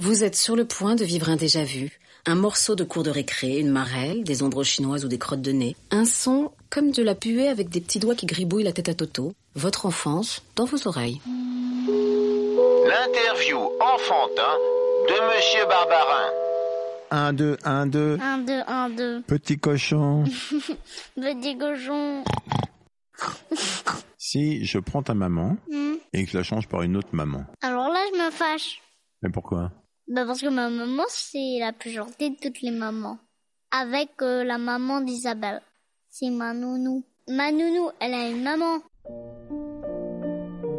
Vous êtes sur le point de vivre un déjà-vu, un morceau de cours de récré, une marelle, des ombres chinoises ou des crottes de nez, un son comme de la puée avec des petits doigts qui gribouillent la tête à Toto, votre enfance dans vos oreilles. L'interview enfantin de Monsieur Barbarin. 1, 2, 1, 2. 1, 2, 1, 2. Petit cochon. Petit cochon. si je prends ta maman Hmm. et que je la change par une autre maman. Alors là, je me fâche. Mais pourquoi? Bah parce que ma maman, c'est la plus gentille de toutes les mamans. Avec euh, la maman d'Isabelle. C'est ma nounou. Ma nounou, elle a une maman.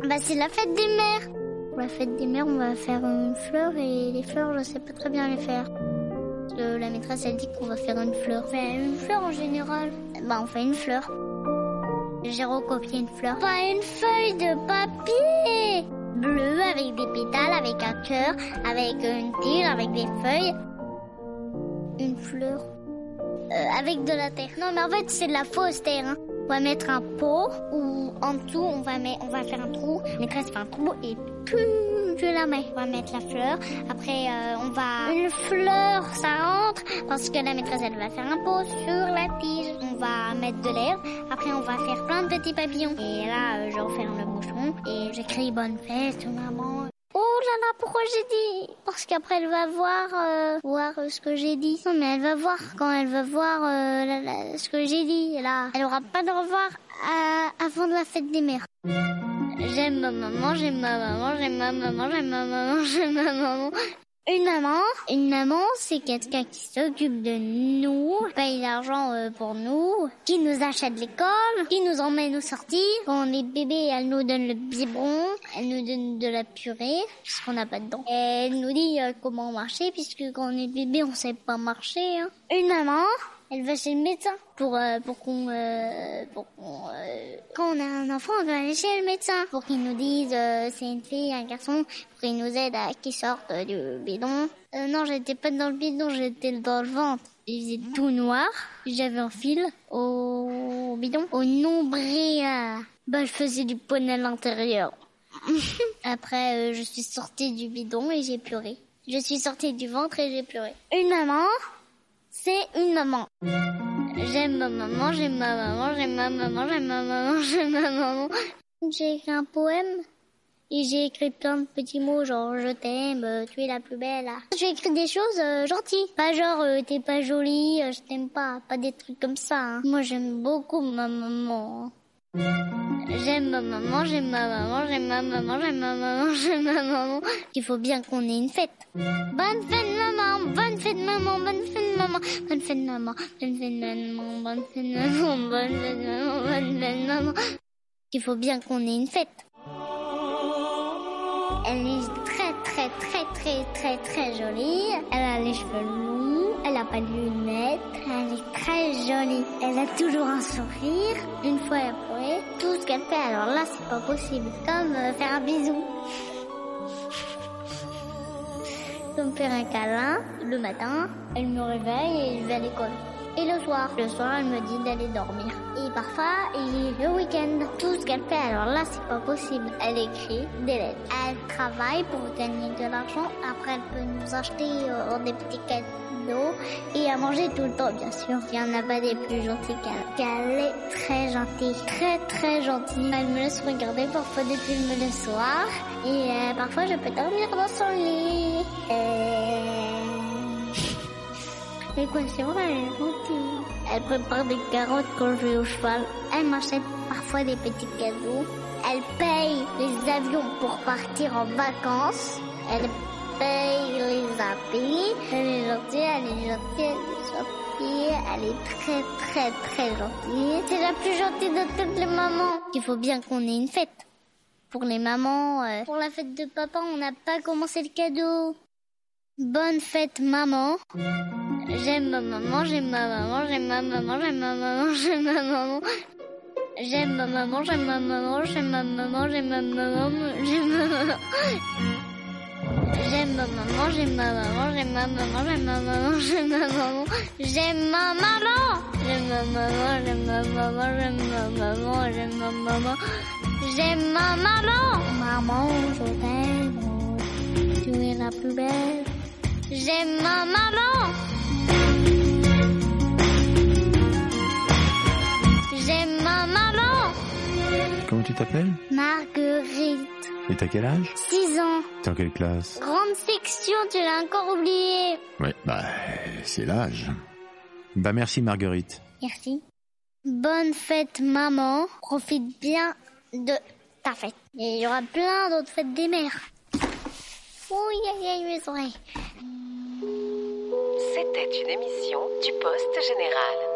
Bah c'est la fête des mères. Pour la fête des mères, on va faire une fleur et les fleurs, je sais pas très bien les faire. Parce que la maîtresse, elle dit qu'on va faire une fleur. On fait une fleur en général. Bah on fait une fleur. J'ai recopié une fleur. Pas une feuille de papier bleu avec des pétales, avec un cœur, avec une tige, avec des feuilles. Une fleur. Euh, avec de la terre. Non mais en fait c'est de la fausse terre. Hein. On va mettre un pot ou en dessous on va mettre, on va faire un trou. Maîtresse fait un trou et je la mets. On va mettre la fleur. Après euh, on va une fleur ça rentre parce que la maîtresse elle va faire un pot sur la tige. On va mettre de l'herbe. Après on va faire plein de petits papillons. Et là euh, je referme le bouchon et j'écris bonne fête maman. Oh là là, pourquoi j'ai dit? Parce qu'après elle va voir euh, voir euh, ce que j'ai dit. Non mais elle va voir quand elle va voir euh, ce que j'ai dit. Là, elle aura pas de revoir euh, avant de la fête des mères. J'aime ma maman, j'aime ma maman, j'aime ma maman, j'aime ma maman, j'aime ma maman. Une maman, une maman, c'est quelqu'un qui s'occupe de nous, paye l'argent euh, pour nous, qui nous achète l'école, qui nous emmène au sortir. Quand on est bébé, elle nous donne le biberon, elle nous donne de la purée, puisqu'on n'a pas de dents. Elle nous dit euh, comment marcher, puisque quand on est bébé, on sait pas marcher. hein. Une maman, elle va chez le médecin pour euh, pour qu'on euh, qu'on euh, quand on a un enfant on va aller chez le médecin pour qu'il nous dise euh, c'est une fille un garçon pour qu'il nous aide à qu'il sorte euh, du bidon. Euh, non j'étais pas dans le bidon j'étais dans le ventre. Il faisait tout noir j'avais un fil au bidon au nombril. Bah je faisais du poney à l'intérieur. Après je suis sortie du bidon et j'ai pleuré. Je suis sortie du ventre et j'ai pleuré. Une maman c'est une maman. J'aime ma maman, j'aime ma maman, j'aime ma maman, j'aime ma maman, j'aime ma maman. J'ai écrit un poème et j'ai écrit plein de petits mots genre je t'aime, tu es la plus belle. J'ai écrit des choses euh, gentilles, pas genre euh, t'es pas jolie, je t'aime pas, pas des trucs comme ça. hein. Moi j'aime beaucoup ma maman. J'aime ma maman, j'aime ma maman, j'aime ma maman, j'aime ma maman, j'aime ma maman. Il faut bien qu'on ait une fête. Bonne fête maman, bonne fête maman, bonne fête maman, bonne fête maman, bonne fête maman, bonne fête maman, bonne fête maman, bonne fête maman. Il faut bien qu'on ait une fête. Elle est très très très très très très jolie. Elle a les cheveux longs, elle a pas de lunettes, elle est très jolie. Elle a toujours un sourire. Une fois elle a tout ce qu'elle fait, alors là c'est pas possible. Comme euh, faire un bisou. Comme faire un câlin. Le matin, elle me réveille et je vais à l'école. Et le soir, le soir, elle me dit d'aller dormir. Et parfois, et le week-end, tout ce qu'elle fait, alors là, c'est pas possible. Elle écrit des lettres. Elle travaille pour gagner de l'argent. Après, elle peut nous acheter euh, des petits cadeaux et à manger tout le temps, bien sûr. Il y en a pas des plus gentils qu'elle. qu'elle est très gentille. Très, très gentille. Elle me laisse regarder parfois des films le soir. Et euh, parfois, je peux dormir dans son lit. Et quoi, c'est vrai, elle est gentille. Elle prépare des carottes quand je vais au cheval. Elle m'achète parfois des petits cadeaux. Elle paye les avions pour partir en vacances. Elle paye les habits. Elle est gentille, elle est gentille, elle est gentille. Elle est très, très, très gentille. C'est la plus gentille de toutes les mamans. Il faut bien qu'on ait une fête. Pour les mamans, euh, pour la fête de papa, on n'a pas commencé le cadeau. Bonne fête, maman. J'aime ma maman, j'aime ma maman, j'aime ma maman, j'aime ma maman, j'aime ma maman. J'aime ma maman, j'aime ma maman, j'aime ma maman, j'aime ma maman, j'aime ma maman. J'aime ma maman, j'aime ma maman, j'aime ma maman, j'aime ma maman, j'aime ma maman. J'aime ma maman. J'aime ma maman, j'aime ma maman, j'aime ma maman, j'aime ma maman. J'aime ma maman. Maman, je t'aime. Tu est la plus belle. J'aime ma maman. T'appelles Marguerite. Et t'as quel âge 6 ans. T'es en quelle classe Grande section, tu l'as encore oublié. Ouais, bah, c'est l'âge. Bah merci Marguerite. Merci. Bonne fête, maman. Profite bien de ta fête. Et il y aura plein d'autres fêtes des mères. Oui, aïe, aïe, mes oreilles. C'était une émission du Poste Général.